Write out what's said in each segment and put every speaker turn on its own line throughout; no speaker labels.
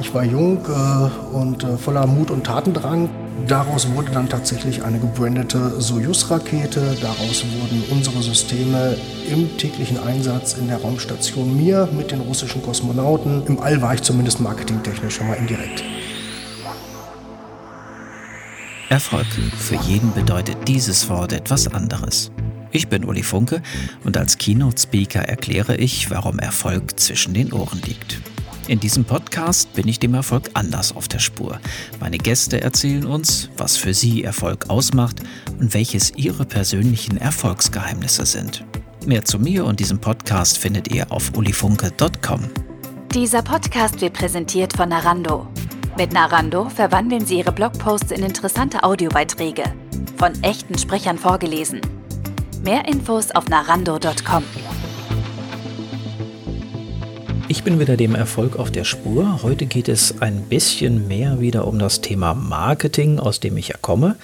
Ich war jung äh, und äh, voller Mut und Tatendrang. Daraus wurde dann tatsächlich eine gebrandete Soyuz-Rakete. Daraus wurden unsere Systeme im täglichen Einsatz in der Raumstation Mir mit den russischen Kosmonauten. Im All war ich zumindest marketingtechnisch schon mal indirekt.
Erfolg. Für jeden bedeutet dieses Wort etwas anderes. Ich bin Uli Funke und als Keynote-Speaker erkläre ich, warum Erfolg zwischen den Ohren liegt. In diesem Podcast bin ich dem Erfolg anders auf der Spur. Meine Gäste erzählen uns, was für sie Erfolg ausmacht und welches ihre persönlichen Erfolgsgeheimnisse sind. Mehr zu mir und diesem Podcast findet ihr auf ulifunke.com.
Dieser Podcast wird präsentiert von Narando. Mit Narando verwandeln Sie Ihre Blogposts in interessante Audiobeiträge. Von echten Sprechern vorgelesen. Mehr Infos auf narando.com.
Ich bin wieder dem Erfolg auf der Spur. Heute geht es ein bisschen mehr wieder um das Thema Marketing, aus dem ich ja komme.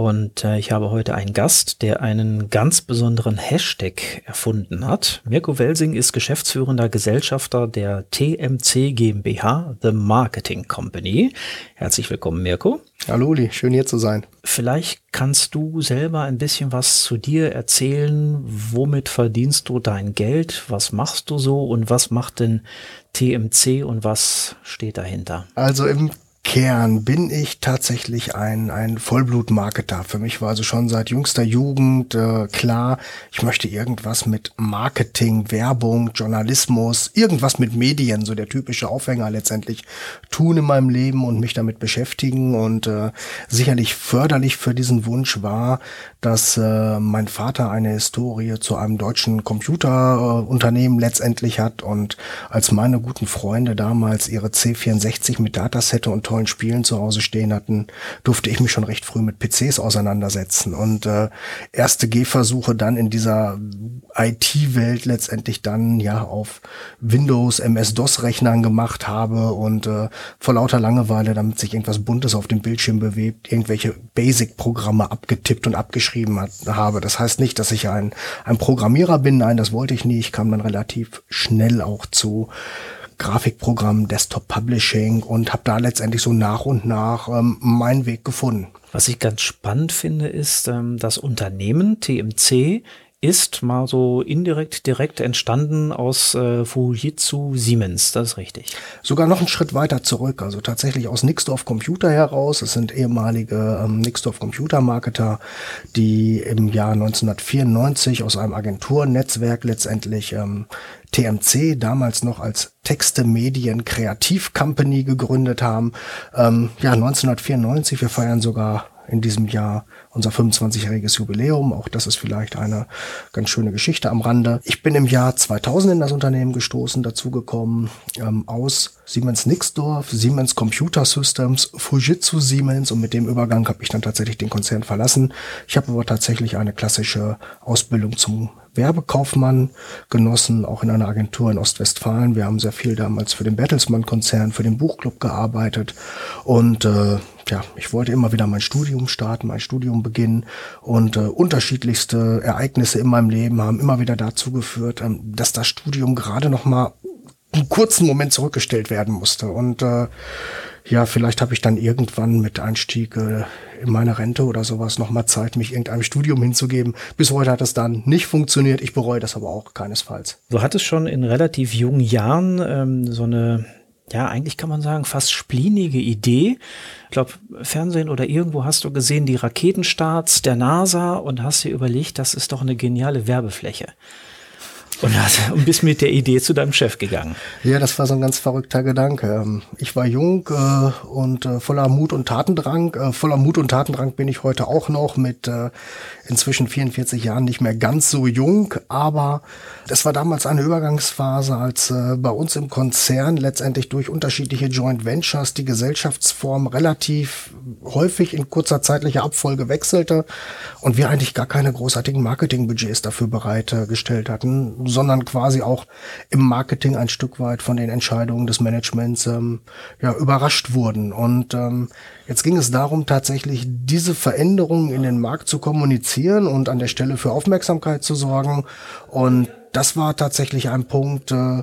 Und äh, ich habe heute einen Gast, der einen ganz besonderen Hashtag erfunden hat. Mirko Welsing ist geschäftsführender Gesellschafter der TMC GmbH, The Marketing Company. Herzlich willkommen, Mirko.
Hallo, Uli, schön hier zu sein.
Vielleicht kannst du selber ein bisschen was zu dir erzählen. Womit verdienst du dein Geld? Was machst du so und was macht denn TMC und was steht dahinter?
Also im Kern bin ich tatsächlich ein, ein Vollblut-Marketer. Für mich war also schon seit jüngster Jugend äh, klar, ich möchte irgendwas mit Marketing, Werbung, Journalismus, irgendwas mit Medien, so der typische Aufhänger letztendlich tun in meinem Leben und mich damit beschäftigen. Und äh, sicherlich förderlich für diesen Wunsch war, dass äh, mein Vater eine Historie zu einem deutschen Computerunternehmen äh, letztendlich hat. Und als meine guten Freunde damals ihre C64 mit Datasette und tollen Spielen zu Hause stehen hatten, durfte ich mich schon recht früh mit PCs auseinandersetzen und äh, erste Gehversuche dann in dieser IT-Welt letztendlich dann ja auf Windows, MS-DOS-Rechnern gemacht habe und äh, vor lauter Langeweile, damit sich irgendwas Buntes auf dem Bildschirm bewegt, irgendwelche Basic-Programme abgetippt und abgeschrieben hat, habe. Das heißt nicht, dass ich ein, ein Programmierer bin, nein, das wollte ich nie. Ich kam dann relativ schnell auch zu Grafikprogramm, Desktop Publishing und habe da letztendlich so nach und nach ähm, meinen Weg gefunden.
Was ich ganz spannend finde, ist, ähm, das Unternehmen TMC ist mal so indirekt direkt entstanden aus äh, Fujitsu Siemens, das ist richtig.
Sogar noch einen Schritt weiter zurück, also tatsächlich aus Nixdorf Computer heraus. Es sind ehemalige ähm, Nixdorf Computer Marketer, die im Jahr 1994 aus einem Agenturnetzwerk letztendlich ähm, TMC, damals noch als Texte Medien Kreativ Company gegründet haben. Ähm, ja, 1994, wir feiern sogar in diesem Jahr unser 25-jähriges Jubiläum. Auch das ist vielleicht eine ganz schöne Geschichte am Rande. Ich bin im Jahr 2000 in das Unternehmen gestoßen, dazugekommen ähm, aus Siemens Nixdorf, Siemens Computer Systems, Fujitsu Siemens und mit dem Übergang habe ich dann tatsächlich den Konzern verlassen. Ich habe aber tatsächlich eine klassische Ausbildung zum Werbekaufmann genossen, auch in einer Agentur in Ostwestfalen. Wir haben sehr viel damals für den Bertelsmann-Konzern, für den Buchclub gearbeitet und äh, ja, ich wollte immer wieder mein Studium starten, mein Studium beginnen und äh, unterschiedlichste Ereignisse in meinem Leben haben immer wieder dazu geführt, ähm, dass das Studium gerade noch mal einen kurzen Moment zurückgestellt werden musste und äh, ja, vielleicht habe ich dann irgendwann mit Einstieg äh, in meine Rente oder sowas nochmal Zeit, mich irgendeinem Studium hinzugeben. Bis heute hat das dann nicht funktioniert. Ich bereue das aber auch keinesfalls.
Du hattest schon in relativ jungen Jahren ähm, so eine, ja, eigentlich kann man sagen, fast splinige Idee. Ich glaube, Fernsehen oder irgendwo hast du gesehen die Raketenstarts der NASA und hast dir überlegt, das ist doch eine geniale Werbefläche. Und, hast, und bist mit der Idee zu deinem Chef gegangen.
Ja, das war so ein ganz verrückter Gedanke. Ähm, ich war jung äh, und äh, voller Mut und Tatendrang. Äh, voller Mut und Tatendrang bin ich heute auch noch mit äh, inzwischen 44 Jahren nicht mehr ganz so jung. Aber das war damals eine Übergangsphase, als äh, bei uns im Konzern letztendlich durch unterschiedliche Joint Ventures die Gesellschaftsform relativ häufig in kurzer zeitlicher Abfolge wechselte und wir eigentlich gar keine großartigen Marketingbudgets dafür bereitgestellt hatten sondern quasi auch im Marketing ein Stück weit von den Entscheidungen des Managements ähm, ja, überrascht wurden. Und ähm, jetzt ging es darum, tatsächlich diese Veränderungen in den Markt zu kommunizieren und an der Stelle für Aufmerksamkeit zu sorgen. Und das war tatsächlich ein Punkt, äh,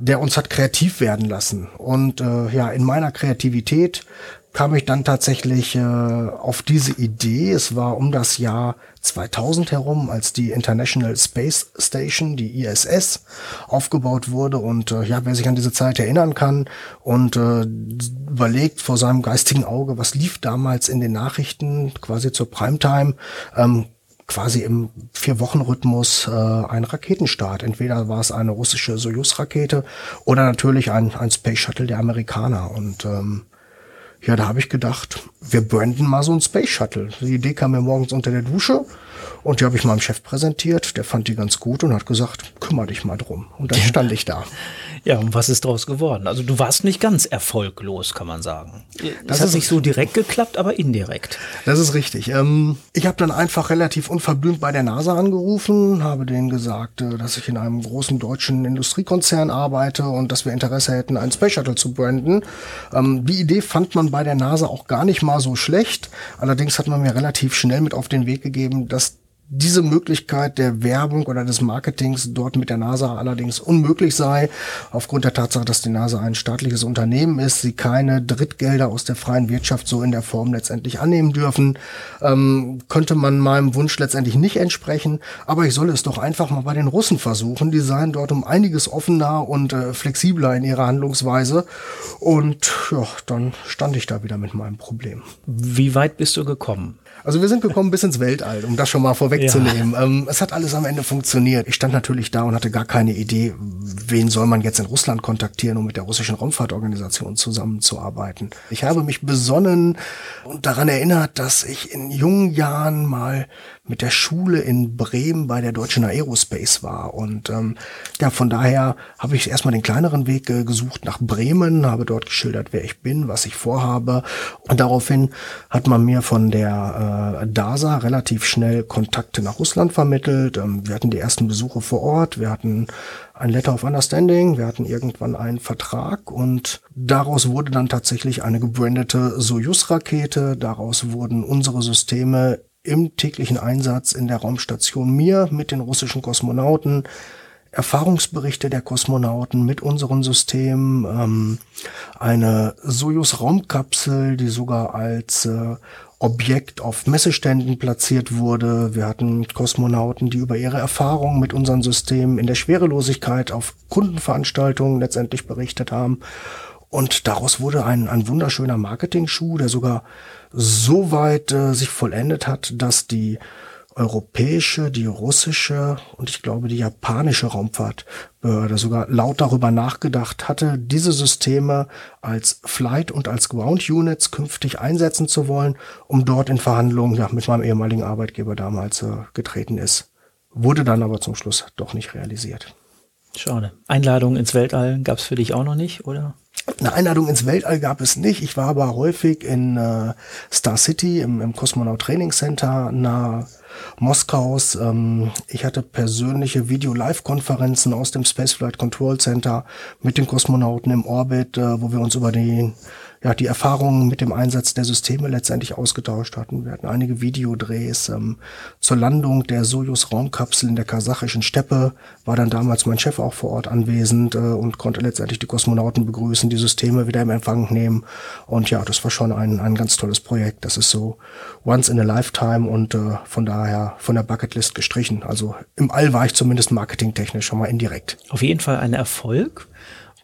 der uns hat kreativ werden lassen. Und äh, ja, in meiner Kreativität kam ich dann tatsächlich äh, auf diese Idee. Es war um das Jahr 2000 herum, als die International Space Station, die ISS, aufgebaut wurde. Und äh, ja, wer sich an diese Zeit erinnern kann und äh, überlegt vor seinem geistigen Auge, was lief damals in den Nachrichten, quasi zur Primetime, ähm, quasi im Vier-Wochen-Rhythmus äh, ein Raketenstart. Entweder war es eine russische Soyuz-Rakete oder natürlich ein, ein Space Shuttle der Amerikaner. Und ähm, ja, da habe ich gedacht, wir branden mal so ein Space Shuttle. Die Idee kam mir morgens unter der Dusche und die habe ich meinem Chef präsentiert. Der fand die ganz gut und hat gesagt, kümmere dich mal drum. Und dann stand ich da.
Ja, und was ist daraus geworden? Also du warst nicht ganz erfolglos, kann man sagen. Das, das hat nicht so direkt geklappt, aber indirekt.
Das ist richtig. Ähm, ich habe dann einfach relativ unverblümt bei der NASA angerufen, habe denen gesagt, äh, dass ich in einem großen deutschen Industriekonzern arbeite und dass wir Interesse hätten, einen Space Shuttle zu branden. Ähm, die Idee fand man bei der NASA auch gar nicht mal so schlecht. Allerdings hat man mir relativ schnell mit auf den Weg gegeben, dass diese Möglichkeit der Werbung oder des Marketings dort mit der NASA allerdings unmöglich sei, aufgrund der Tatsache, dass die NASA ein staatliches Unternehmen ist, sie keine Drittgelder aus der freien Wirtschaft so in der Form letztendlich annehmen dürfen, ähm, könnte man meinem Wunsch letztendlich nicht entsprechen. Aber ich solle es doch einfach mal bei den Russen versuchen. Die seien dort um einiges offener und äh, flexibler in ihrer Handlungsweise. Und ja, dann stand ich da wieder mit meinem Problem.
Wie weit bist du gekommen?
Also wir sind gekommen bis ins Weltall, um das schon mal vorwegzunehmen. Ja. Ähm, es hat alles am Ende funktioniert. Ich stand natürlich da und hatte gar keine Idee, wen soll man jetzt in Russland kontaktieren, um mit der russischen Raumfahrtorganisation zusammenzuarbeiten. Ich habe mich besonnen und daran erinnert, dass ich in jungen Jahren mal mit der Schule in Bremen bei der Deutschen Aerospace war. Und ähm, ja, von daher habe ich erstmal den kleineren Weg äh, gesucht nach Bremen, habe dort geschildert, wer ich bin, was ich vorhabe. Und daraufhin hat man mir von der äh, DASA relativ schnell Kontakte nach Russland vermittelt. Ähm, wir hatten die ersten Besuche vor Ort, wir hatten ein Letter of Understanding, wir hatten irgendwann einen Vertrag und daraus wurde dann tatsächlich eine gebrandete Soyuz-Rakete, daraus wurden unsere Systeme im täglichen Einsatz in der Raumstation Mir mit den russischen Kosmonauten, Erfahrungsberichte der Kosmonauten mit unseren Systemen, ähm, eine Soyuz-Raumkapsel, die sogar als äh, Objekt auf Messeständen platziert wurde. Wir hatten Kosmonauten, die über ihre Erfahrungen mit unseren Systemen in der Schwerelosigkeit auf Kundenveranstaltungen letztendlich berichtet haben. Und daraus wurde ein, ein wunderschöner Marketing-Schuh, der sogar so weit äh, sich vollendet hat, dass die europäische, die russische und ich glaube die japanische Raumfahrtbehörde sogar laut darüber nachgedacht hatte, diese Systeme als Flight und als Ground Units künftig einsetzen zu wollen, um dort in Verhandlungen ja, mit meinem ehemaligen Arbeitgeber damals äh, getreten ist. Wurde dann aber zum Schluss doch nicht realisiert.
Schade. Einladung ins Weltall gab es für dich auch noch nicht, oder?
Eine Einladung ins Weltall gab es nicht. Ich war aber häufig in äh, Star City im, im Kosmonaut Training Center nahe Moskaus. Ähm, ich hatte persönliche Video-Live-Konferenzen aus dem Spaceflight Control Center mit den Kosmonauten im Orbit, äh, wo wir uns über den ja, die Erfahrungen mit dem Einsatz der Systeme letztendlich ausgetauscht hatten. Wir hatten einige Videodrehs ähm, zur Landung der Sojus-Raumkapsel in der kasachischen Steppe. War dann damals mein Chef auch vor Ort anwesend äh, und konnte letztendlich die Kosmonauten begrüßen, die Systeme wieder im Empfang nehmen. Und ja, das war schon ein, ein ganz tolles Projekt. Das ist so once in a lifetime und äh, von daher von der Bucketlist gestrichen. Also im All war ich zumindest marketingtechnisch schon mal indirekt.
Auf jeden Fall ein Erfolg.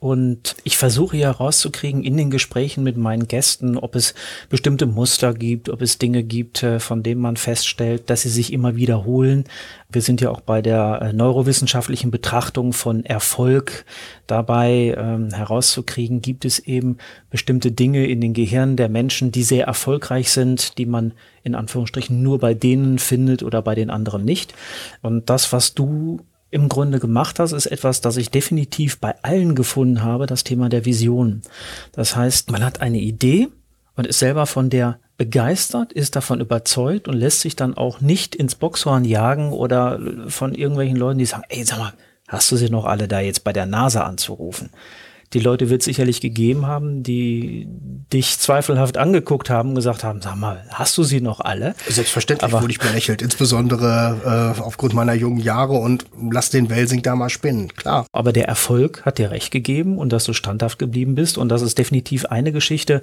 Und ich versuche ja rauszukriegen in den Gesprächen mit meinen Gästen, ob es bestimmte Muster gibt, ob es Dinge gibt, äh, von denen man feststellt, dass sie sich immer wiederholen. Wir sind ja auch bei der äh, neurowissenschaftlichen Betrachtung von Erfolg dabei ähm, herauszukriegen, gibt es eben bestimmte Dinge in den Gehirnen der Menschen, die sehr erfolgreich sind, die man in Anführungsstrichen nur bei denen findet oder bei den anderen nicht. Und das, was du im Grunde gemacht hast, ist etwas, das ich definitiv bei allen gefunden habe, das Thema der Vision. Das heißt, man hat eine Idee und ist selber von der begeistert, ist davon überzeugt und lässt sich dann auch nicht ins Boxhorn jagen oder von irgendwelchen Leuten, die sagen, ey, sag mal, hast du sie noch alle da jetzt bei der NASA anzurufen? Die Leute wird sicherlich gegeben haben, die dich zweifelhaft angeguckt haben und gesagt haben, sag mal, hast du sie noch alle?
Selbstverständlich Aber, wurde ich belächelt, insbesondere äh, aufgrund meiner jungen Jahre und lass den Welsing da mal spinnen, klar.
Aber der Erfolg hat dir recht gegeben und dass du standhaft geblieben bist und das ist definitiv eine Geschichte,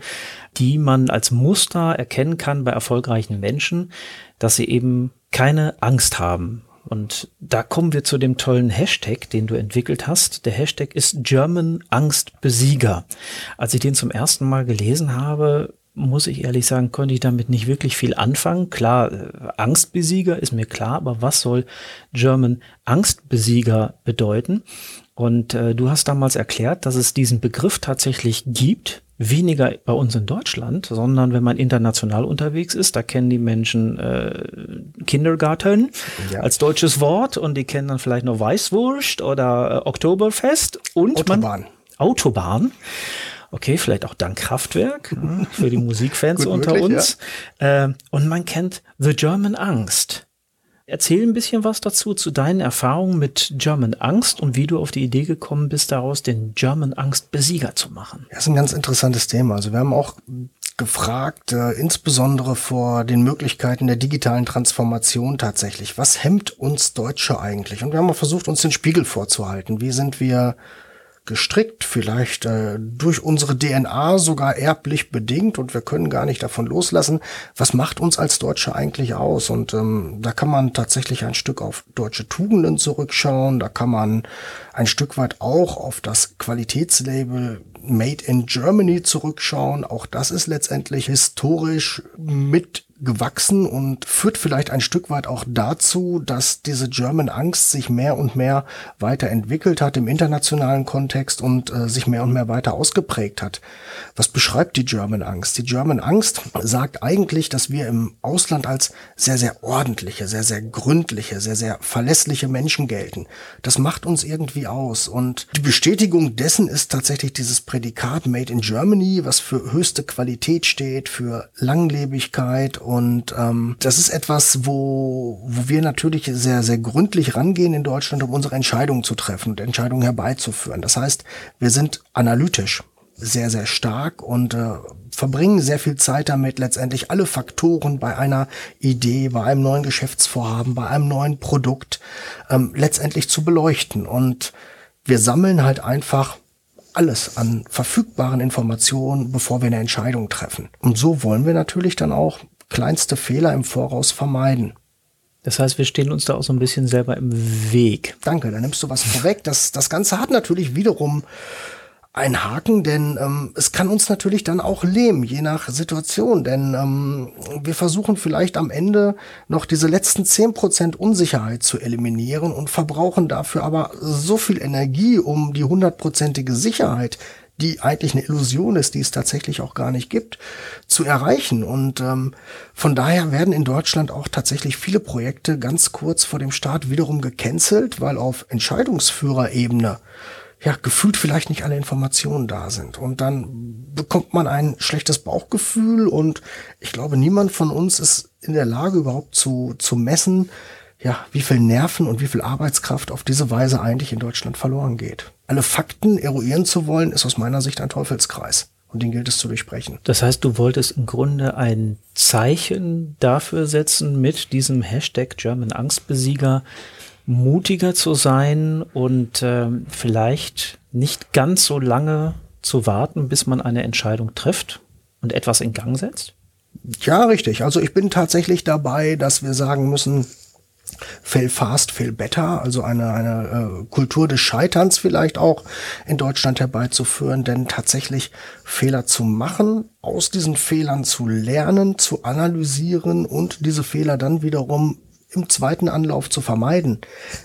die man als Muster erkennen kann bei erfolgreichen Menschen, dass sie eben keine Angst haben und da kommen wir zu dem tollen Hashtag, den du entwickelt hast. Der Hashtag ist German Angst Besieger. Als ich den zum ersten Mal gelesen habe, muss ich ehrlich sagen, konnte ich damit nicht wirklich viel anfangen. Klar, äh, Angstbesieger ist mir klar, aber was soll German Angstbesieger bedeuten? Und äh, du hast damals erklärt, dass es diesen Begriff tatsächlich gibt, weniger bei uns in Deutschland, sondern wenn man international unterwegs ist, da kennen die Menschen äh, Kindergarten ja. als deutsches Wort und die kennen dann vielleicht noch Weißwurst oder äh, Oktoberfest und
Autobahn.
Man, Autobahn. Okay, vielleicht auch dank Kraftwerk ja, für die Musikfans unter möglich, uns. Ja. Äh, und man kennt The German Angst. Erzähl ein bisschen was dazu, zu deinen Erfahrungen mit German Angst und wie du auf die Idee gekommen bist, daraus den German Angst Besieger zu machen.
Das ist ein ganz interessantes Thema. Also wir haben auch gefragt, äh, insbesondere vor den Möglichkeiten der digitalen Transformation tatsächlich. Was hemmt uns Deutsche eigentlich? Und wir haben auch versucht, uns den Spiegel vorzuhalten. Wie sind wir gestrickt, vielleicht äh, durch unsere DNA sogar erblich bedingt und wir können gar nicht davon loslassen. Was macht uns als Deutsche eigentlich aus? Und ähm, da kann man tatsächlich ein Stück auf deutsche Tugenden zurückschauen, da kann man ein Stück weit auch auf das Qualitätslabel Made in Germany zurückschauen. Auch das ist letztendlich historisch mit gewachsen und führt vielleicht ein Stück weit auch dazu, dass diese German Angst sich mehr und mehr weiterentwickelt hat im internationalen Kontext und äh, sich mehr und mehr weiter ausgeprägt hat. Was beschreibt die German Angst? Die German Angst sagt eigentlich, dass wir im Ausland als sehr, sehr ordentliche, sehr, sehr gründliche, sehr, sehr verlässliche Menschen gelten. Das macht uns irgendwie aus und die Bestätigung dessen ist tatsächlich dieses Prädikat Made in Germany, was für höchste Qualität steht, für Langlebigkeit ähm, das ist etwas, wo, wo wir natürlich sehr, sehr gründlich rangehen in Deutschland, um unsere Entscheidungen zu treffen und Entscheidungen herbeizuführen. Das heißt, wir sind analytisch sehr, sehr stark und äh, verbringen sehr viel Zeit damit, letztendlich alle Faktoren bei einer Idee, bei einem neuen Geschäftsvorhaben, bei einem neuen Produkt ähm, letztendlich zu beleuchten. Und wir sammeln halt einfach alles an verfügbaren Informationen, bevor wir eine Entscheidung treffen. Und so wollen wir natürlich dann auch kleinste Fehler im Voraus vermeiden.
Das heißt, wir stehen uns da auch so ein bisschen selber im Weg.
Danke, da nimmst du was vorweg. Das, das Ganze hat natürlich wiederum einen Haken, denn ähm, es kann uns natürlich dann auch lähmen, je nach Situation. Denn ähm, wir versuchen vielleicht am Ende noch diese letzten zehn Prozent Unsicherheit zu eliminieren und verbrauchen dafür aber so viel Energie, um die hundertprozentige Sicherheit die eigentlich eine Illusion ist, die es tatsächlich auch gar nicht gibt, zu erreichen. Und ähm, von daher werden in Deutschland auch tatsächlich viele Projekte ganz kurz vor dem Start wiederum gecancelt, weil auf Entscheidungsführerebene ja, gefühlt vielleicht nicht alle Informationen da sind. Und dann bekommt man ein schlechtes Bauchgefühl und ich glaube, niemand von uns ist in der Lage überhaupt zu, zu messen, ja, wie viel Nerven und wie viel Arbeitskraft auf diese Weise eigentlich in Deutschland verloren geht. Alle Fakten eruieren zu wollen, ist aus meiner Sicht ein Teufelskreis. Und den gilt es zu durchbrechen.
Das heißt, du wolltest im Grunde ein Zeichen dafür setzen, mit diesem Hashtag German Angstbesieger mutiger zu sein und äh, vielleicht nicht ganz so lange zu warten, bis man eine Entscheidung trifft und etwas in Gang setzt?
Ja, richtig. Also ich bin tatsächlich dabei, dass wir sagen müssen, fail fast, fail better, also eine, eine äh, Kultur des Scheiterns vielleicht auch in Deutschland herbeizuführen, denn tatsächlich Fehler zu machen, aus diesen Fehlern zu lernen, zu analysieren und diese Fehler dann wiederum im zweiten Anlauf zu vermeiden,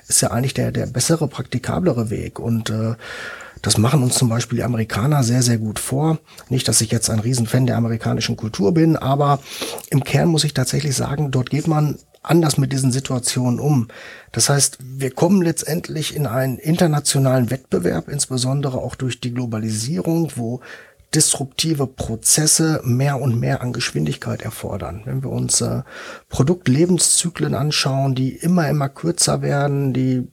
ist ja eigentlich der, der bessere, praktikablere Weg und äh, das machen uns zum Beispiel die Amerikaner sehr, sehr gut vor. Nicht, dass ich jetzt ein Riesenfan der amerikanischen Kultur bin, aber im Kern muss ich tatsächlich sagen, dort geht man anders mit diesen Situationen um. Das heißt, wir kommen letztendlich in einen internationalen Wettbewerb, insbesondere auch durch die Globalisierung, wo disruptive Prozesse mehr und mehr an Geschwindigkeit erfordern. Wenn wir uns äh, Produktlebenszyklen anschauen, die immer, immer kürzer werden, die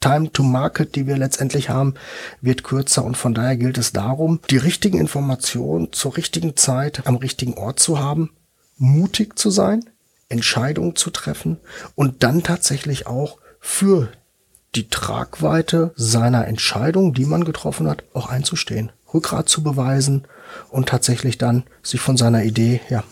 Time to Market, die wir letztendlich haben, wird kürzer und von daher gilt es darum, die richtigen Informationen zur richtigen Zeit am richtigen Ort zu haben, mutig zu sein, Entscheidungen zu treffen und dann tatsächlich auch für die Tragweite seiner Entscheidung, die man getroffen hat, auch einzustehen, Rückgrat zu beweisen und tatsächlich dann sich von seiner Idee, ja,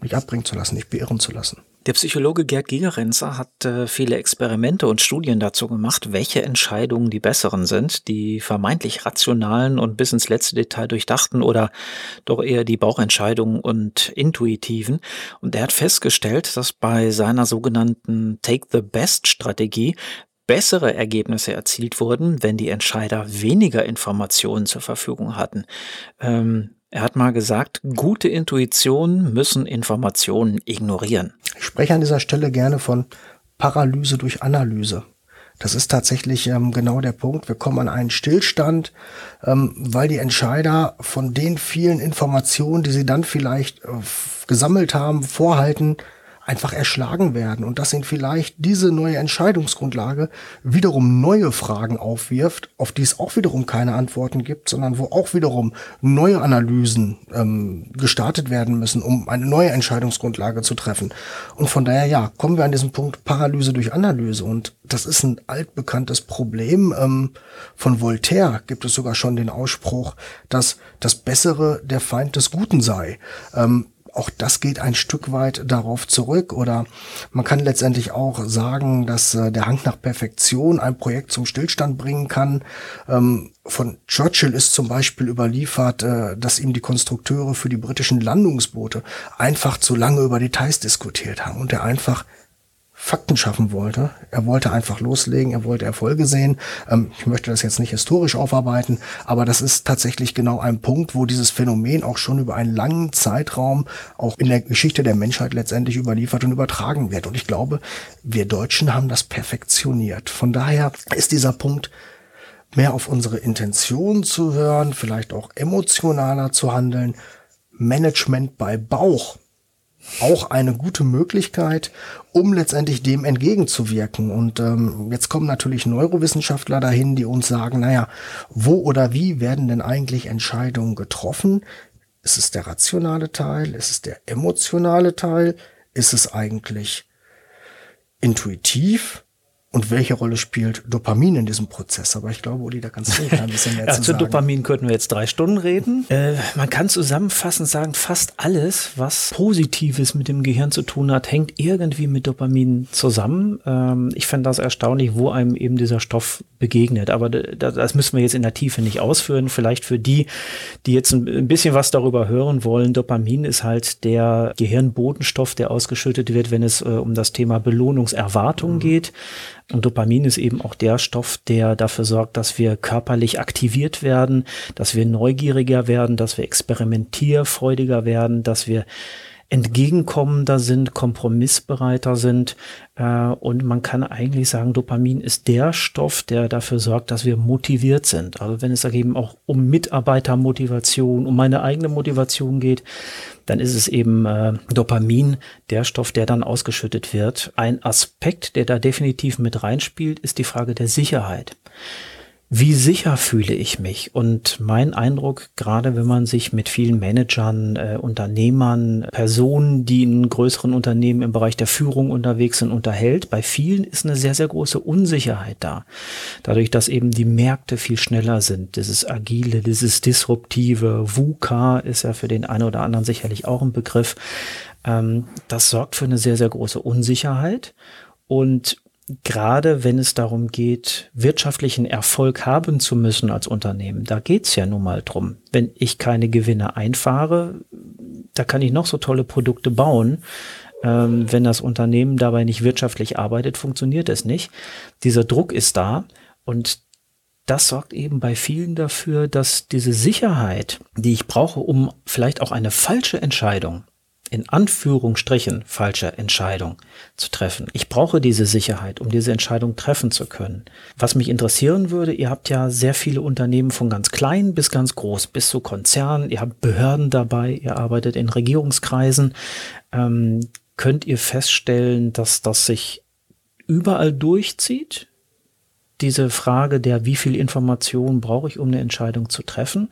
nicht abbringen zu lassen, nicht beirren zu lassen.
Der Psychologe Gerd Gigerenzer hat äh, viele Experimente und Studien dazu gemacht, welche Entscheidungen die besseren sind, die vermeintlich rationalen und bis ins letzte Detail durchdachten oder doch eher die Bauchentscheidungen und intuitiven. Und er hat festgestellt, dass bei seiner sogenannten Take the Best Strategie bessere Ergebnisse erzielt wurden, wenn die Entscheider weniger Informationen zur Verfügung hatten. Ähm, er hat mal gesagt, gute Intuitionen müssen Informationen ignorieren.
Ich spreche an dieser Stelle gerne von Paralyse durch Analyse. Das ist tatsächlich ähm, genau der Punkt. Wir kommen an einen Stillstand, ähm, weil die Entscheider von den vielen Informationen, die sie dann vielleicht äh, gesammelt haben, vorhalten, einfach erschlagen werden und dass ihn vielleicht diese neue Entscheidungsgrundlage wiederum neue Fragen aufwirft, auf die es auch wiederum keine Antworten gibt, sondern wo auch wiederum neue Analysen ähm, gestartet werden müssen, um eine neue Entscheidungsgrundlage zu treffen. Und von daher, ja, kommen wir an diesem Punkt Paralyse durch Analyse und das ist ein altbekanntes Problem. Ähm, von Voltaire gibt es sogar schon den Ausspruch, dass das Bessere der Feind des Guten sei. Ähm, auch das geht ein Stück weit darauf zurück. Oder man kann letztendlich auch sagen, dass äh, der Hang nach Perfektion ein Projekt zum Stillstand bringen kann. Ähm, von Churchill ist zum Beispiel überliefert, äh, dass ihm die Konstrukteure für die britischen Landungsboote einfach zu lange über Details diskutiert haben und er einfach Fakten schaffen wollte. Er wollte einfach loslegen, er wollte Erfolge sehen. Ähm, ich möchte das jetzt nicht historisch aufarbeiten, aber das ist tatsächlich genau ein Punkt, wo dieses Phänomen auch schon über einen langen Zeitraum auch in der Geschichte der Menschheit letztendlich überliefert und übertragen wird. Und ich glaube, wir Deutschen haben das perfektioniert. Von daher ist dieser Punkt mehr auf unsere Intention zu hören, vielleicht auch emotionaler zu handeln. Management bei Bauch auch eine gute Möglichkeit, um letztendlich dem entgegenzuwirken. Und ähm, jetzt kommen natürlich Neurowissenschaftler dahin, die uns sagen, naja, wo oder wie werden denn eigentlich Entscheidungen getroffen? Ist es der rationale Teil? Ist es der emotionale Teil? Ist es eigentlich intuitiv? Und welche Rolle spielt Dopamin in diesem Prozess? Aber ich glaube, Uli, da kannst du ein bisschen mehr ja, zu,
zu sagen. Zu Dopamin könnten wir jetzt drei Stunden reden. Äh, man kann zusammenfassend sagen, fast alles, was Positives mit dem Gehirn zu tun hat, hängt irgendwie mit Dopamin zusammen. Ähm, ich fand das erstaunlich, wo einem eben dieser Stoff begegnet. Aber das müssen wir jetzt in der Tiefe nicht ausführen. Vielleicht für die, die jetzt ein bisschen was darüber hören wollen. Dopamin ist halt der Gehirnbotenstoff, der ausgeschüttet wird, wenn es äh, um das Thema Belohnungserwartung mhm. geht. Und Dopamin ist eben auch der Stoff, der dafür sorgt, dass wir körperlich aktiviert werden, dass wir neugieriger werden, dass wir experimentierfreudiger werden, dass wir entgegenkommender sind, kompromissbereiter sind. Äh, und man kann eigentlich sagen, Dopamin ist der Stoff, der dafür sorgt, dass wir motiviert sind. Also wenn es eben auch um Mitarbeitermotivation, um meine eigene Motivation geht, dann ist es eben äh, Dopamin, der Stoff, der dann ausgeschüttet wird. Ein Aspekt, der da definitiv mit reinspielt, ist die Frage der Sicherheit wie sicher fühle ich mich? Und mein Eindruck, gerade wenn man sich mit vielen Managern, äh, Unternehmern, Personen, die in größeren Unternehmen im Bereich der Führung unterwegs sind, unterhält, bei vielen ist eine sehr, sehr große Unsicherheit da. Dadurch, dass eben die Märkte viel schneller sind. Dieses Agile, dieses Disruptive, VUCA ist ja für den einen oder anderen sicherlich auch ein Begriff. Ähm, das sorgt für eine sehr, sehr große Unsicherheit. Und gerade wenn es darum geht, wirtschaftlichen Erfolg haben zu müssen als Unternehmen, da geht's ja nun mal drum. Wenn ich keine Gewinne einfahre, da kann ich noch so tolle Produkte bauen. Ähm, wenn das Unternehmen dabei nicht wirtschaftlich arbeitet, funktioniert es nicht. Dieser Druck ist da und das sorgt eben bei vielen dafür, dass diese Sicherheit, die ich brauche, um vielleicht auch eine falsche Entscheidung in Anführungsstrichen falsche Entscheidung zu treffen. Ich brauche diese Sicherheit, um diese Entscheidung treffen zu können. Was mich interessieren würde, ihr habt ja sehr viele Unternehmen von ganz klein bis ganz groß, bis zu Konzernen, ihr habt Behörden dabei, ihr arbeitet in Regierungskreisen. Ähm, könnt ihr feststellen, dass das sich überall durchzieht? diese Frage der, wie viel Information brauche ich, um eine Entscheidung zu treffen?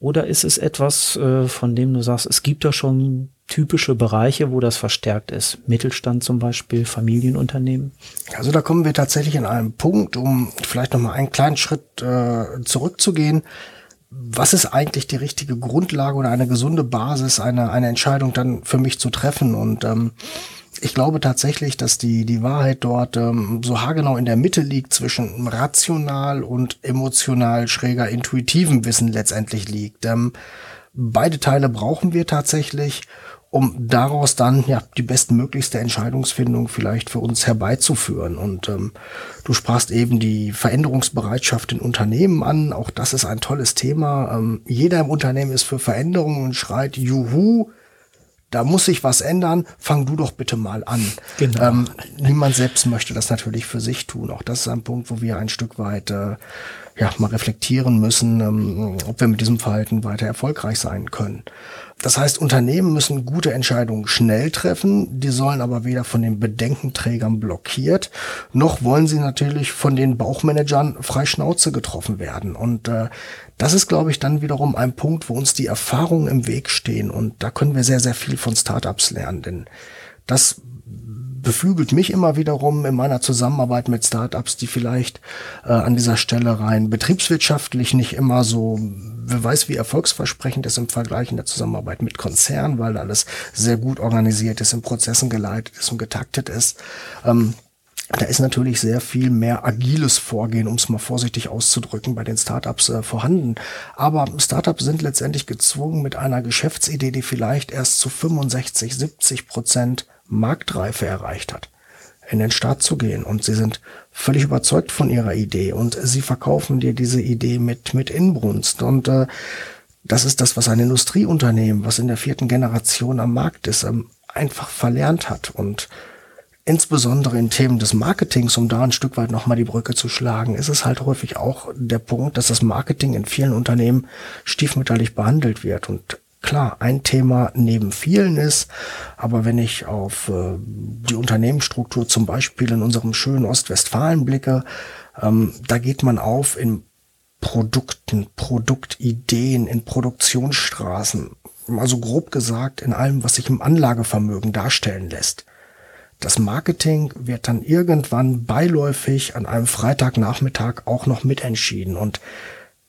Oder ist es etwas, äh, von dem du sagst, es gibt da schon typische Bereiche, wo das verstärkt ist? Mittelstand zum Beispiel, Familienunternehmen?
Also da kommen wir tatsächlich in einem Punkt, um vielleicht nochmal einen kleinen Schritt äh, zurückzugehen. Was ist eigentlich die richtige Grundlage oder eine gesunde Basis, eine, eine Entscheidung dann für mich zu treffen? Und ähm, ich glaube tatsächlich, dass die, die Wahrheit dort ähm, so haargenau in der Mitte liegt zwischen rational und emotional schräger intuitivem Wissen letztendlich liegt. Ähm, beide Teile brauchen wir tatsächlich, um daraus dann ja die bestmöglichste Entscheidungsfindung vielleicht für uns herbeizuführen. Und ähm, du sprachst eben die Veränderungsbereitschaft in Unternehmen an. Auch das ist ein tolles Thema. Ähm, jeder im Unternehmen ist für Veränderungen und schreit, juhu, da muss sich was ändern, fang du doch bitte mal an. Genau. Ähm, niemand selbst möchte das natürlich für sich tun. Auch das ist ein Punkt, wo wir ein Stück weit äh, ja, mal reflektieren müssen, ähm, ob wir mit diesem Verhalten weiter erfolgreich sein können. Das heißt, Unternehmen müssen gute Entscheidungen schnell treffen, die sollen aber weder von den Bedenkenträgern blockiert, noch wollen sie natürlich von den Bauchmanagern frei Schnauze getroffen werden. Und äh, das ist, glaube ich, dann wiederum ein Punkt, wo uns die Erfahrungen im Weg stehen. Und da können wir sehr, sehr viel von Startups lernen. Denn das beflügelt mich immer wiederum in meiner Zusammenarbeit mit Startups, die vielleicht äh, an dieser Stelle rein betriebswirtschaftlich nicht immer so, wer weiß, wie erfolgsversprechend ist im Vergleich in der Zusammenarbeit mit Konzernen, weil alles sehr gut organisiert ist, in Prozessen geleitet ist und getaktet ist. Ähm, da ist natürlich sehr viel mehr agiles Vorgehen, um es mal vorsichtig auszudrücken, bei den Startups äh, vorhanden. Aber Startups sind letztendlich gezwungen, mit einer Geschäftsidee, die vielleicht erst zu 65, 70 Prozent Marktreife erreicht hat, in den Start zu gehen. Und sie sind völlig überzeugt von ihrer Idee und sie verkaufen dir diese Idee mit, mit Inbrunst. Und äh, das ist das, was ein Industrieunternehmen, was in der vierten Generation am Markt ist, ähm, einfach verlernt hat. Und insbesondere in Themen des Marketings, um da ein Stück weit nochmal die Brücke zu schlagen, ist es halt häufig auch der Punkt, dass das Marketing in vielen Unternehmen stiefmütterlich behandelt wird. Und klar ein Thema neben vielen ist. Aber wenn ich auf äh, die Unternehmensstruktur zum Beispiel in unserem schönen Ostwestfalen blicke, ähm, da geht man auf in Produkten, Produktideen, in Produktionsstraßen. Also grob gesagt in allem, was sich im Anlagevermögen darstellen lässt. Das Marketing wird dann irgendwann beiläufig an einem Freitagnachmittag auch noch mitentschieden und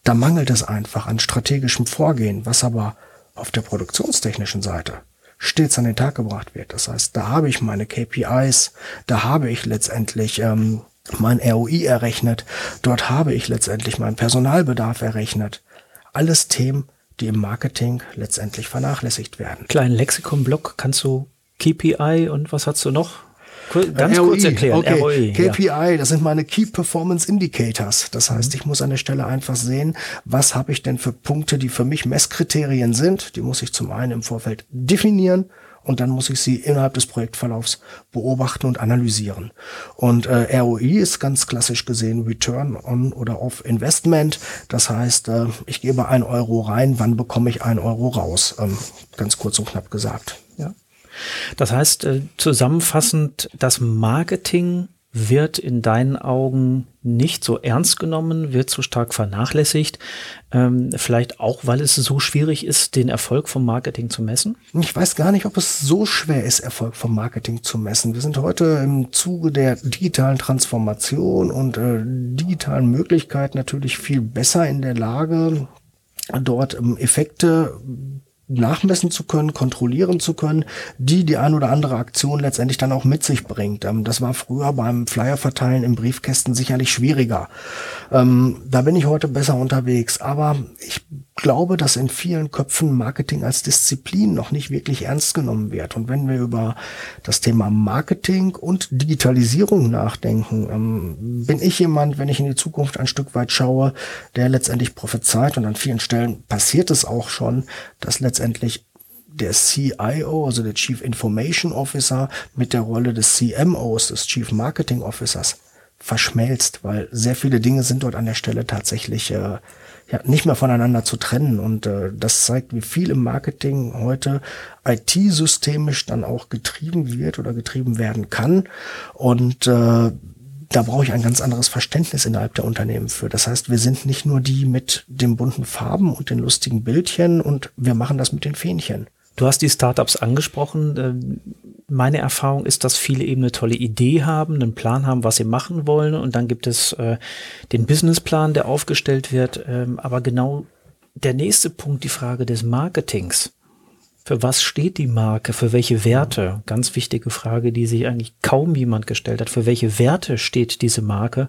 da mangelt es einfach an strategischem Vorgehen, was aber auf der produktionstechnischen Seite stets an den Tag gebracht wird. Das heißt, da habe ich meine KPIs, da habe ich letztendlich ähm, mein ROI errechnet, dort habe ich letztendlich meinen Personalbedarf errechnet. Alles Themen, die im Marketing letztendlich vernachlässigt werden.
Kleinen Lexikonblock, kannst du KPI und was hast du noch? Ganz ROI, kurz erklären.
Okay. ROI, KPI, ja. das sind meine Key Performance Indicators. Das heißt, mhm. ich muss an der Stelle einfach sehen, was habe ich denn für Punkte, die für mich Messkriterien sind. Die muss ich zum einen im Vorfeld definieren und dann muss ich sie innerhalb des Projektverlaufs beobachten und analysieren. Und äh, ROI ist ganz klassisch gesehen Return on oder Off Investment. Das heißt, äh, ich gebe ein Euro rein, wann bekomme ich ein Euro raus? Ähm, ganz kurz und knapp gesagt.
Das heißt, äh, zusammenfassend, das Marketing wird in deinen Augen nicht so ernst genommen, wird so stark vernachlässigt. Ähm, vielleicht auch, weil es so schwierig ist, den Erfolg vom Marketing zu messen?
Ich weiß gar nicht, ob es so schwer ist, Erfolg vom Marketing zu messen. Wir sind heute im Zuge der digitalen Transformation und äh, digitalen Möglichkeiten natürlich viel besser in der Lage, dort ähm, Effekte nachmessen zu können, kontrollieren zu können, die die ein oder andere Aktion letztendlich dann auch mit sich bringt. Ähm, das war früher beim Flyer verteilen im Briefkästen sicherlich schwieriger. Ähm, da bin ich heute besser unterwegs, aber ich glaube, dass in vielen Köpfen Marketing als Disziplin noch nicht wirklich ernst genommen wird. Und wenn wir über das Thema Marketing und Digitalisierung nachdenken, ähm, bin ich jemand, wenn ich in die Zukunft ein Stück weit schaue, der letztendlich prophezeit und an vielen Stellen passiert es auch schon, dass letztendlich der CIO, also der Chief Information Officer, mit der Rolle des CMOs, des Chief Marketing Officers, verschmelzt, weil sehr viele Dinge sind dort an der Stelle tatsächlich äh, ja, nicht mehr voneinander zu trennen. Und äh, das zeigt, wie viel im Marketing heute IT-systemisch dann auch getrieben wird oder getrieben werden kann. Und äh, da brauche ich ein ganz anderes Verständnis innerhalb der Unternehmen für. Das heißt, wir sind nicht nur die mit den bunten Farben und den lustigen Bildchen und wir machen das mit den Fähnchen.
Du hast die Startups angesprochen. Ähm, meine Erfahrung ist, dass viele eben eine tolle Idee haben, einen Plan haben, was sie machen wollen. Und dann gibt es äh, den Businessplan, der aufgestellt wird. Ähm, aber genau der nächste Punkt, die Frage des Marketings. Für was steht die Marke? Für welche Werte? Ganz wichtige Frage, die sich eigentlich kaum jemand gestellt hat. Für welche Werte steht diese Marke?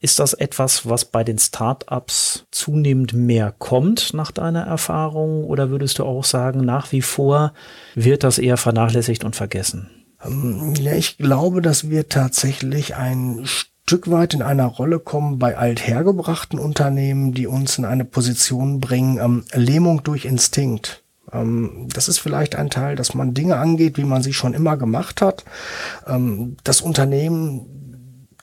Ist das etwas, was bei den Startups zunehmend mehr kommt nach deiner Erfahrung? Oder würdest du auch sagen, nach wie vor wird das eher vernachlässigt und vergessen?
Ähm, ja, ich glaube, dass wir tatsächlich ein Stück weit in einer Rolle kommen bei althergebrachten Unternehmen, die uns in eine Position bringen, ähm, Lähmung durch Instinkt. Ähm, das ist vielleicht ein Teil, dass man Dinge angeht, wie man sie schon immer gemacht hat. Ähm, das Unternehmen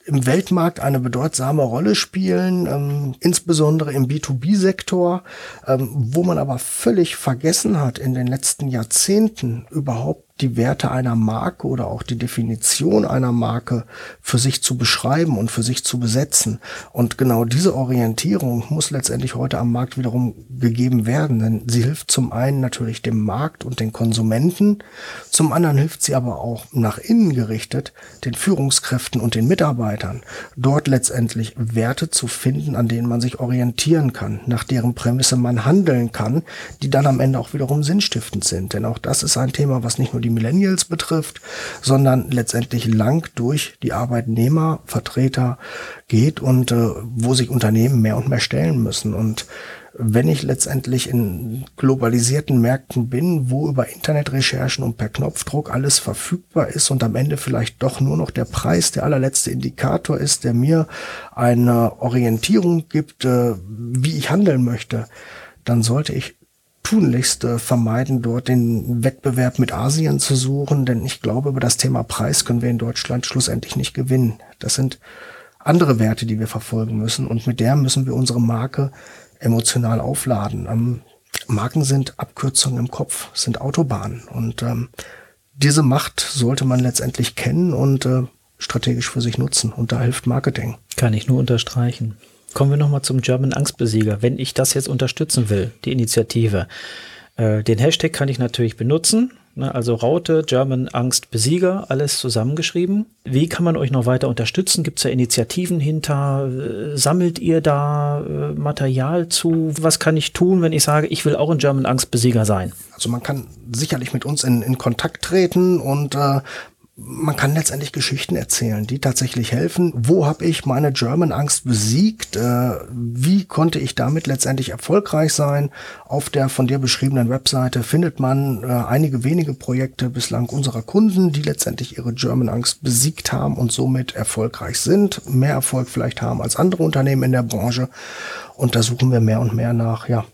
im Weltmarkt eine bedeutsame Rolle spielen, ähm, insbesondere im B2B-Sektor, ähm, wo man aber völlig vergessen hat, in den letzten Jahrzehnten überhaupt die Werte einer Marke oder auch die Definition einer Marke für sich zu beschreiben und für sich zu besetzen. Und genau diese Orientierung muss letztendlich heute am Markt wiederum gegeben werden, denn sie hilft zum einen natürlich dem Markt und den Konsumenten, zum anderen hilft sie aber auch nach innen gerichtet den Führungskräften und den Mitarbeitern, dort letztendlich Werte zu finden, an denen man sich orientieren kann, nach deren Prämisse man handeln kann, die dann am Ende auch wiederum sinnstiftend sind. Denn auch das ist ein Thema, was nicht nur die Millennials betrifft, sondern letztendlich lang durch die Arbeitnehmervertreter geht und äh, wo sich Unternehmen mehr und mehr stellen müssen. Und wenn ich letztendlich in globalisierten Märkten bin, wo über Internetrecherchen und per Knopfdruck alles verfügbar ist und am Ende vielleicht doch nur noch der Preis der allerletzte Indikator ist, der mir eine Orientierung gibt, äh, wie ich handeln möchte, dann sollte ich tunlichst äh, vermeiden, dort den Wettbewerb mit Asien zu suchen, denn ich glaube, über das Thema Preis können wir in Deutschland schlussendlich nicht gewinnen. Das sind andere Werte, die wir verfolgen müssen und mit der müssen wir unsere Marke emotional aufladen. Ähm, Marken sind Abkürzungen im Kopf, sind Autobahnen und ähm, diese Macht sollte man letztendlich kennen und äh, strategisch für sich nutzen und da hilft Marketing.
Kann ich nur unterstreichen. Kommen wir nochmal zum German Angstbesieger. Wenn ich das jetzt unterstützen will, die Initiative, äh, den Hashtag kann ich natürlich benutzen. Ne, also Raute, German Angstbesieger, alles zusammengeschrieben. Wie kann man euch noch weiter unterstützen? Gibt es da Initiativen hinter? Äh, sammelt ihr da äh, Material zu? Was kann ich tun, wenn ich sage, ich will auch ein German Angstbesieger sein?
Also man kann sicherlich mit uns in, in Kontakt treten und äh, man kann letztendlich Geschichten erzählen, die tatsächlich helfen. Wo habe ich meine German Angst besiegt? Äh, wie konnte ich damit letztendlich erfolgreich sein? Auf der von dir beschriebenen Webseite findet man äh, einige wenige Projekte bislang unserer Kunden, die letztendlich ihre German Angst besiegt haben und somit erfolgreich sind, mehr Erfolg vielleicht haben als andere Unternehmen in der Branche. Und da suchen wir mehr und mehr nach, ja,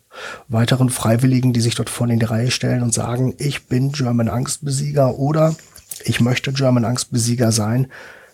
weiteren Freiwilligen, die sich dort vorne in die Reihe stellen und sagen, ich bin German Angstbesieger oder ich möchte German Angstbesieger sein,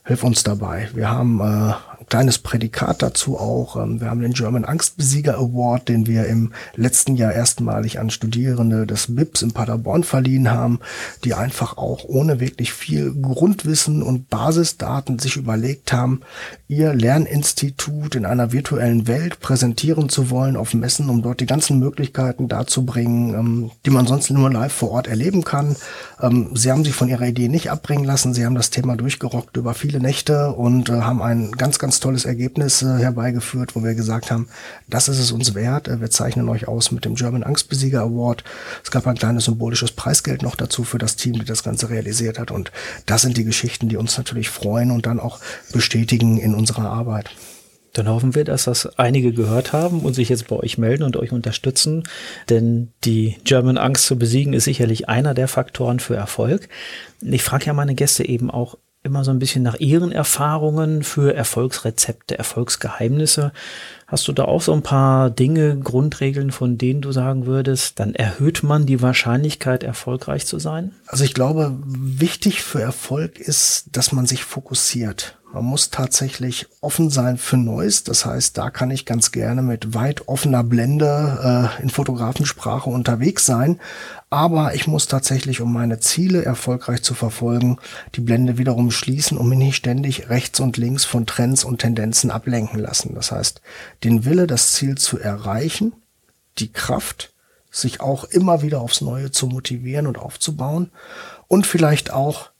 hilf uns dabei. Wir haben äh, kleines Prädikat dazu auch. Ähm, wir haben den German Angstbesieger Award, den wir im letzten Jahr erstmalig an Studierende des BIPs in Paderborn verliehen haben, die einfach auch ohne wirklich viel Grundwissen und Basisdaten sich überlegt haben, ihr Lerninstitut in einer virtuellen Welt präsentieren zu wollen auf Messen, um dort die ganzen Möglichkeiten darzubringen, ähm, die man sonst nur live vor Ort erleben kann. Ähm, sie haben sich von ihrer Idee nicht abbringen lassen. Sie haben das Thema durchgerockt über viele Nächte und äh, haben ein ganz, ganz tolles Ergebnis äh, herbeigeführt, wo wir gesagt haben, das ist es uns wert. Äh, wir zeichnen euch aus mit dem German Angstbesieger Award. Es gab ein kleines symbolisches Preisgeld noch dazu für das Team, die das Ganze realisiert hat. Und das sind die Geschichten, die uns natürlich freuen und dann auch bestätigen in unserer Arbeit.
Dann hoffen wir, dass das einige gehört haben und sich jetzt bei euch melden und euch unterstützen. Denn die German Angst zu besiegen ist sicherlich einer der Faktoren für Erfolg. Ich frage ja meine Gäste eben auch, immer so ein bisschen nach ihren Erfahrungen für Erfolgsrezepte, Erfolgsgeheimnisse. Hast du da auch so ein paar Dinge, Grundregeln, von denen du sagen würdest, dann erhöht man die Wahrscheinlichkeit, erfolgreich zu sein?
Also ich glaube, wichtig für Erfolg ist, dass man sich fokussiert. Man muss tatsächlich offen sein für Neues. Das heißt, da kann ich ganz gerne mit weit offener Blende äh, in Fotografensprache unterwegs sein. Aber ich muss tatsächlich, um meine Ziele erfolgreich zu verfolgen, die Blende wiederum schließen und mich nicht ständig rechts und links von Trends und Tendenzen ablenken lassen. Das heißt, den Wille, das Ziel zu erreichen, die Kraft, sich auch immer wieder aufs Neue zu motivieren und aufzubauen und vielleicht auch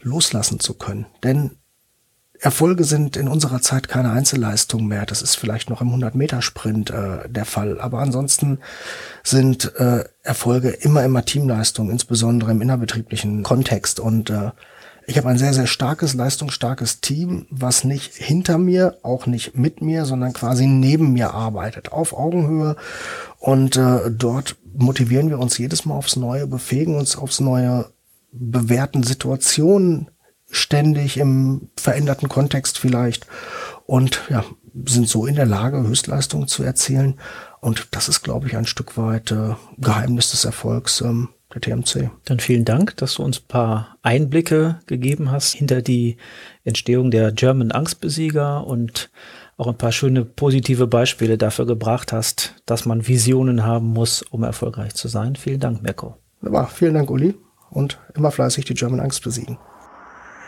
loslassen zu können. Denn Erfolge sind in unserer Zeit keine Einzelleistung mehr. Das ist vielleicht noch im 100-Meter-Sprint äh, der Fall. Aber ansonsten sind äh, Erfolge immer immer Teamleistung, insbesondere im innerbetrieblichen Kontext. Und äh, ich habe ein sehr, sehr starkes, leistungsstarkes Team, was nicht hinter mir, auch nicht mit mir, sondern quasi neben mir arbeitet, auf Augenhöhe. Und äh, dort motivieren wir uns jedes Mal aufs Neue, befähigen uns aufs Neue, bewerten Situationen ständig im veränderten Kontext vielleicht und ja, sind so in der Lage, Höchstleistungen zu erzielen. Und das ist, glaube ich, ein Stück weit äh, Geheimnis des Erfolgs ähm, der TMC.
Dann vielen Dank, dass du uns ein paar Einblicke gegeben hast hinter die Entstehung der German Angstbesieger und auch ein paar schöne positive Beispiele dafür gebracht hast, dass man Visionen haben muss, um erfolgreich zu sein. Vielen Dank, Mirko.
Ja, vielen Dank, Uli. Und immer fleißig die German Angst besiegen.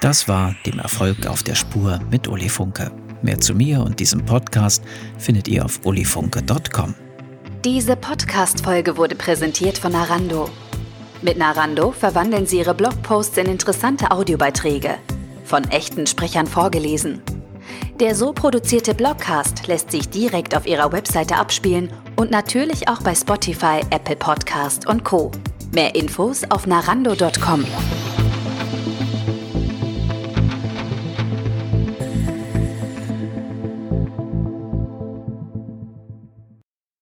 Das war dem Erfolg auf der Spur mit Uli Funke. Mehr zu mir und diesem Podcast findet ihr auf ulifunke.com.
Diese Podcast-Folge wurde präsentiert von Narando. Mit Narando verwandeln Sie Ihre Blogposts in interessante Audiobeiträge, von echten Sprechern vorgelesen. Der so produzierte Blogcast lässt sich direkt auf Ihrer Webseite abspielen und natürlich auch bei Spotify, Apple Podcast und Co. Mehr Infos auf narando.com.